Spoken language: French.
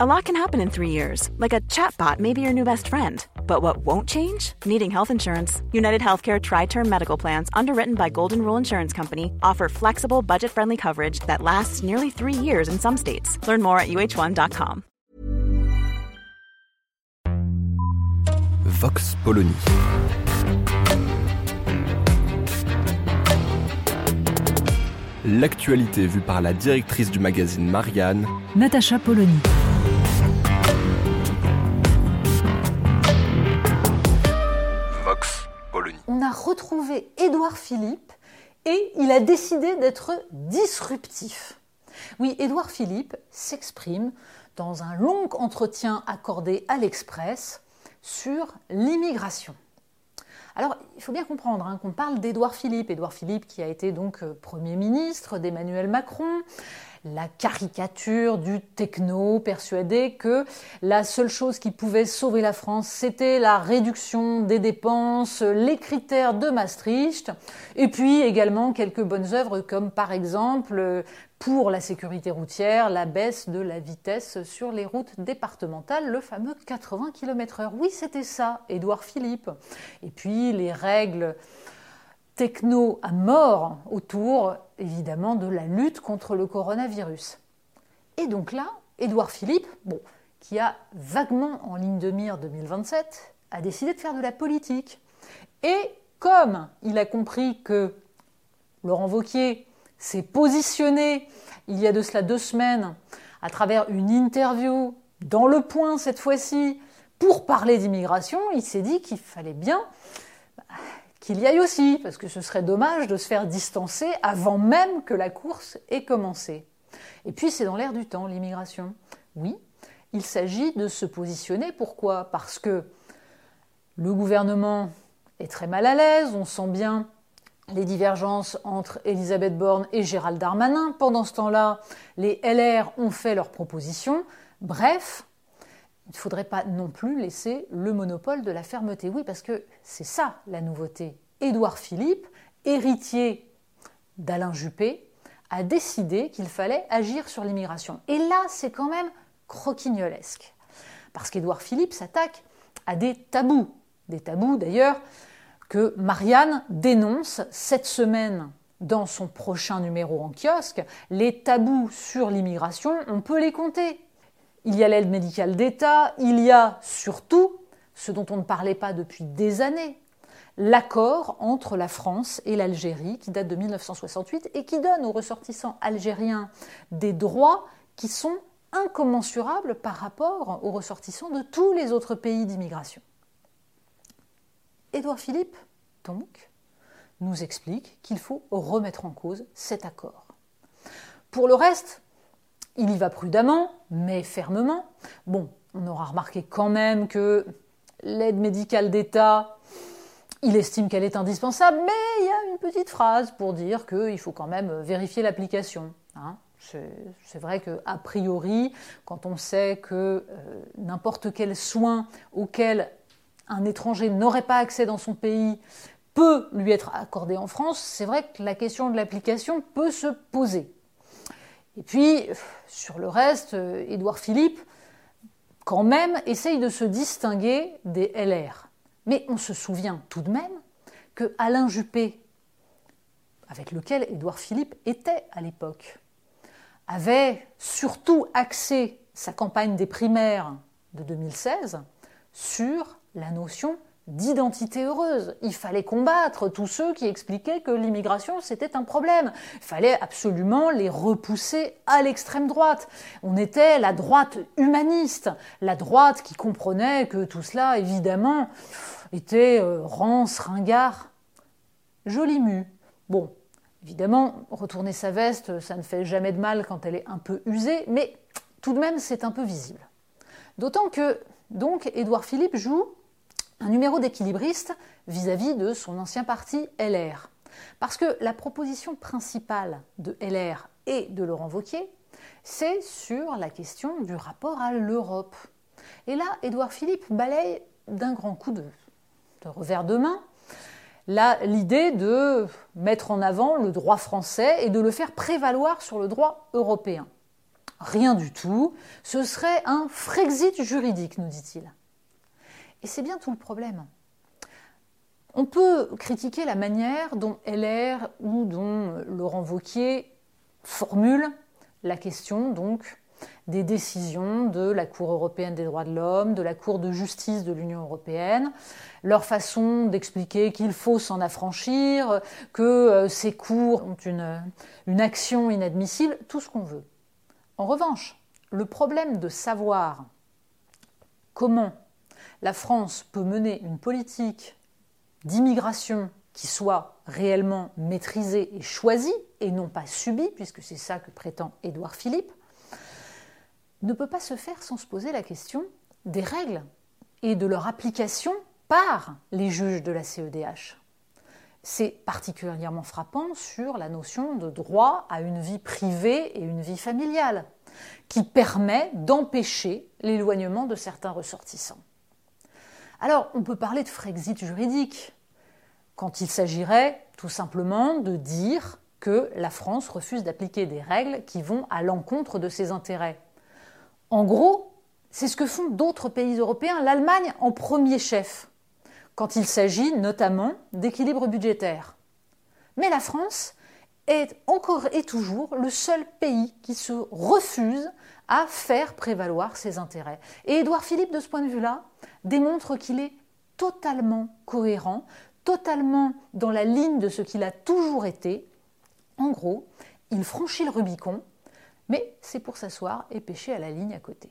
A lot can happen in three years, like a chatbot may be your new best friend. But what won't change? Needing health insurance. United Healthcare Tri Term Medical Plans, underwritten by Golden Rule Insurance Company, offer flexible, budget friendly coverage that lasts nearly three years in some states. Learn more at uh1.com. Vox Polony. L'actualité vue par la directrice du magazine Marianne, Natacha Polony. Retrouvé Édouard Philippe et il a décidé d'être disruptif. Oui, Édouard Philippe s'exprime dans un long entretien accordé à l'Express sur l'immigration. Alors, il faut bien comprendre hein, qu'on parle d'Édouard Philippe. Édouard Philippe qui a été donc euh, Premier ministre d'Emmanuel Macron, la caricature du techno persuadé que la seule chose qui pouvait sauver la France, c'était la réduction des dépenses, les critères de Maastricht, et puis également quelques bonnes œuvres comme par exemple pour la sécurité routière, la baisse de la vitesse sur les routes départementales, le fameux 80 km/h. Oui, c'était ça, Édouard Philippe. Et puis les règles techno à mort autour, évidemment, de la lutte contre le coronavirus. Et donc là, Édouard Philippe, bon, qui a vaguement en ligne de mire 2027, a décidé de faire de la politique. Et comme il a compris que Laurent Vauquier s'est positionné il y a de cela deux semaines à travers une interview dans Le Point cette fois-ci pour parler d'immigration, il s'est dit qu'il fallait bien qu'il y aille aussi, parce que ce serait dommage de se faire distancer avant même que la course ait commencé. Et puis c'est dans l'air du temps, l'immigration. Oui, il s'agit de se positionner. Pourquoi? Parce que le gouvernement est très mal à l'aise, on sent bien les divergences entre Elisabeth Borne et Gérald Darmanin. Pendant ce temps-là, les LR ont fait leurs propositions. Bref, il ne faudrait pas non plus laisser le monopole de la fermeté. Oui, parce que c'est ça la nouveauté. Édouard Philippe, héritier d'Alain Juppé, a décidé qu'il fallait agir sur l'immigration. Et là, c'est quand même croquignolesque. Parce qu'Édouard Philippe s'attaque à des tabous. Des tabous d'ailleurs que Marianne dénonce cette semaine dans son prochain numéro en kiosque. Les tabous sur l'immigration, on peut les compter. Il y a l'aide médicale d'État, il y a surtout, ce dont on ne parlait pas depuis des années, l'accord entre la France et l'Algérie qui date de 1968 et qui donne aux ressortissants algériens des droits qui sont incommensurables par rapport aux ressortissants de tous les autres pays d'immigration. Édouard Philippe, donc, nous explique qu'il faut remettre en cause cet accord. Pour le reste, il y va prudemment, mais fermement. Bon, on aura remarqué quand même que l'aide médicale d'État, il estime qu'elle est indispensable, mais il y a une petite phrase pour dire qu'il faut quand même vérifier l'application. Hein. C'est vrai qu'a priori, quand on sait que euh, n'importe quel soin auquel un étranger n'aurait pas accès dans son pays peut lui être accordé en France, c'est vrai que la question de l'application peut se poser. Et puis, sur le reste, euh, Édouard Philippe, quand même, essaye de se distinguer des LR. Mais on se souvient tout de même que Alain Juppé, avec lequel Édouard Philippe était à l'époque, avait surtout axé sa campagne des primaires de 2016 sur la notion d'identité heureuse. Il fallait combattre tous ceux qui expliquaient que l'immigration c'était un problème. Il fallait absolument les repousser à l'extrême droite. On était la droite humaniste, la droite qui comprenait que tout cela évidemment était euh, rance, ringard, joli mu. Bon, évidemment, retourner sa veste, ça ne fait jamais de mal quand elle est un peu usée, mais tout de même c'est un peu visible. D'autant que donc Édouard Philippe joue un numéro d'équilibriste vis-à-vis de son ancien parti LR. Parce que la proposition principale de LR et de Laurent Vauquier, c'est sur la question du rapport à l'Europe. Et là, Édouard Philippe balaye d'un grand coup de, de revers de main l'idée de mettre en avant le droit français et de le faire prévaloir sur le droit européen. Rien du tout. Ce serait un Frexit juridique, nous dit-il. Et c'est bien tout le problème. On peut critiquer la manière dont LR ou dont Laurent Vauquier formule la question donc des décisions de la Cour européenne des droits de l'homme, de la Cour de justice de l'Union européenne, leur façon d'expliquer qu'il faut s'en affranchir, que euh, ces cours ont une, une action inadmissible, tout ce qu'on veut. En revanche, le problème de savoir comment la France peut mener une politique d'immigration qui soit réellement maîtrisée et choisie, et non pas subie, puisque c'est ça que prétend Édouard Philippe, ne peut pas se faire sans se poser la question des règles et de leur application par les juges de la CEDH. C'est particulièrement frappant sur la notion de droit à une vie privée et une vie familiale, qui permet d'empêcher l'éloignement de certains ressortissants. Alors, on peut parler de Frexit juridique, quand il s'agirait tout simplement de dire que la France refuse d'appliquer des règles qui vont à l'encontre de ses intérêts. En gros, c'est ce que font d'autres pays européens, l'Allemagne en premier chef, quand il s'agit notamment d'équilibre budgétaire. Mais la France est encore et toujours le seul pays qui se refuse à faire prévaloir ses intérêts. Et Édouard Philippe, de ce point de vue-là, démontre qu'il est totalement cohérent, totalement dans la ligne de ce qu'il a toujours été. En gros, il franchit le Rubicon mais c'est pour s'asseoir et pêcher à la ligne à côté.